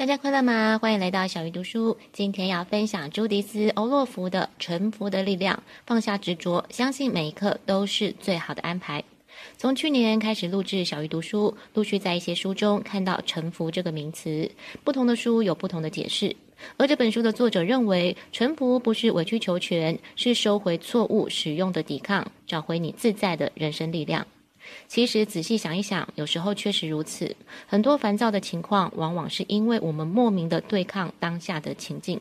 大家快乐吗？欢迎来到小鱼读书。今天要分享朱迪斯·欧洛夫的《臣服的力量》，放下执着，相信每一刻都是最好的安排。从去年开始录制小鱼读书，陆续在一些书中看到“臣服”这个名词，不同的书有不同的解释。而这本书的作者认为，臣服不是委曲求全，是收回错误使用的抵抗，找回你自在的人生力量。其实仔细想一想，有时候确实如此。很多烦躁的情况，往往是因为我们莫名的对抗当下的情境。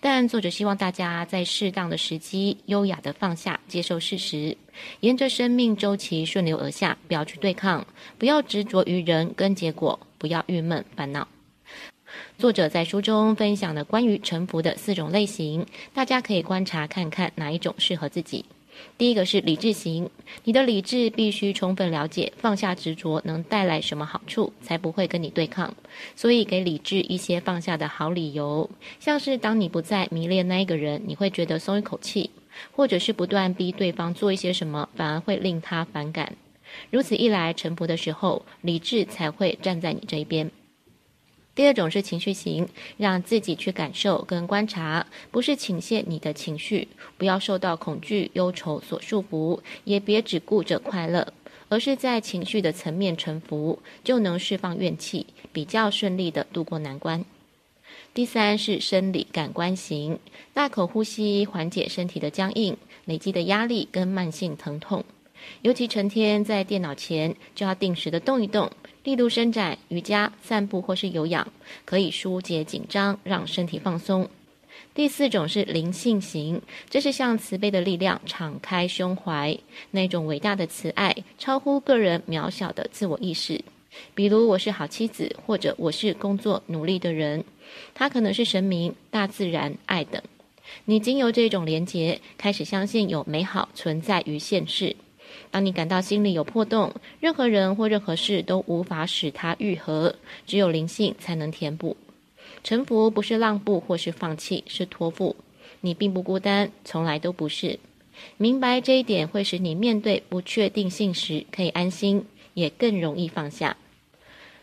但作者希望大家在适当的时机，优雅的放下，接受事实，沿着生命周期顺流而下，不要去对抗，不要执着于人跟结果，不要郁闷烦恼。作者在书中分享了关于沉浮的四种类型，大家可以观察看看哪一种适合自己。第一个是理智型，你的理智必须充分了解放下执着能带来什么好处，才不会跟你对抗。所以给理智一些放下的好理由，像是当你不再迷恋那一个人，你会觉得松一口气；或者是不断逼对方做一些什么，反而会令他反感。如此一来，臣服的时候，理智才会站在你这一边。第二种是情绪型，让自己去感受跟观察，不是倾泻你的情绪，不要受到恐惧、忧愁所束缚，也别只顾着快乐，而是在情绪的层面沉浮，就能释放怨气，比较顺利地度过难关。第三是生理感官型，大口呼吸，缓解身体的僵硬、累积的压力跟慢性疼痛。尤其成天在电脑前，就要定时的动一动，力度伸展、瑜伽、散步或是有氧，可以疏解紧张，让身体放松。第四种是灵性型，这是向慈悲的力量敞开胸怀，那种伟大的慈爱，超乎个人渺小的自我意识。比如我是好妻子，或者我是工作努力的人，他可能是神明、大自然、爱等。你经由这种连结，开始相信有美好存在于现世。当你感到心里有破洞，任何人或任何事都无法使它愈合，只有灵性才能填补。臣服不是让步或是放弃，是托付。你并不孤单，从来都不是。明白这一点，会使你面对不确定性时可以安心，也更容易放下。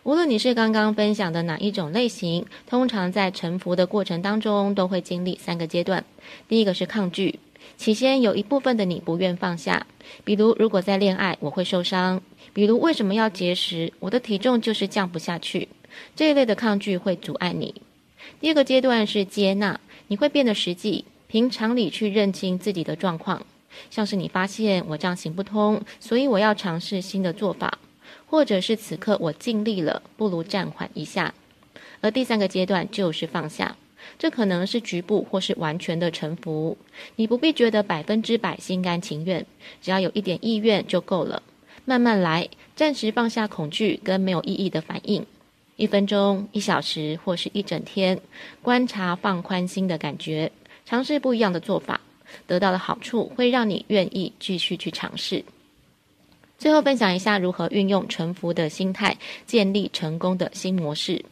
无论你是刚刚分享的哪一种类型，通常在臣服的过程当中，都会经历三个阶段。第一个是抗拒。起先有一部分的你不愿放下，比如如果在恋爱我会受伤，比如为什么要节食，我的体重就是降不下去，这一类的抗拒会阻碍你。第二个阶段是接纳，你会变得实际，凭常理去认清自己的状况，像是你发现我这样行不通，所以我要尝试新的做法，或者是此刻我尽力了，不如暂缓一下。而第三个阶段就是放下。这可能是局部或是完全的臣服，你不必觉得百分之百心甘情愿，只要有一点意愿就够了。慢慢来，暂时放下恐惧跟没有意义的反应，一分钟、一小时或是一整天，观察放宽心的感觉，尝试不一样的做法，得到的好处会让你愿意继续去尝试。最后分享一下如何运用臣服的心态，建立成功的新模式。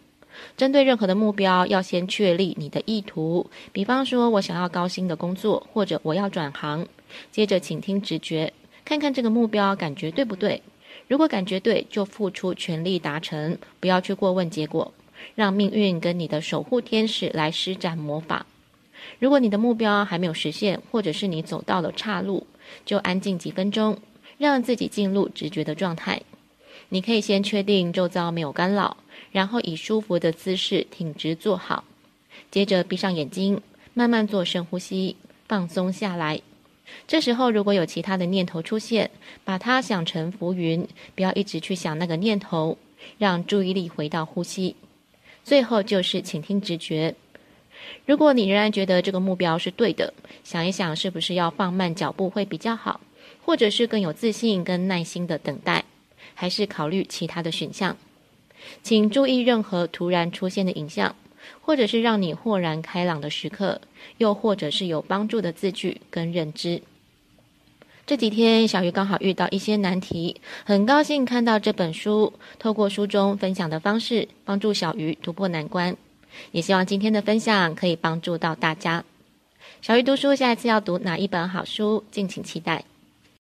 针对任何的目标，要先确立你的意图。比方说，我想要高薪的工作，或者我要转行。接着，请听直觉，看看这个目标感觉对不对。如果感觉对，就付出全力达成，不要去过问结果，让命运跟你的守护天使来施展魔法。如果你的目标还没有实现，或者是你走到了岔路，就安静几分钟，让自己进入直觉的状态。你可以先确定周遭没有干扰。然后以舒服的姿势挺直坐好，接着闭上眼睛，慢慢做深呼吸，放松下来。这时候如果有其他的念头出现，把它想成浮云，不要一直去想那个念头，让注意力回到呼吸。最后就是倾听直觉。如果你仍然觉得这个目标是对的，想一想是不是要放慢脚步会比较好，或者是更有自信跟耐心的等待，还是考虑其他的选项。请注意任何突然出现的影像，或者是让你豁然开朗的时刻，又或者是有帮助的字句跟认知。这几天小鱼刚好遇到一些难题，很高兴看到这本书，透过书中分享的方式，帮助小鱼突破难关。也希望今天的分享可以帮助到大家。小鱼读书下一次要读哪一本好书，敬请期待。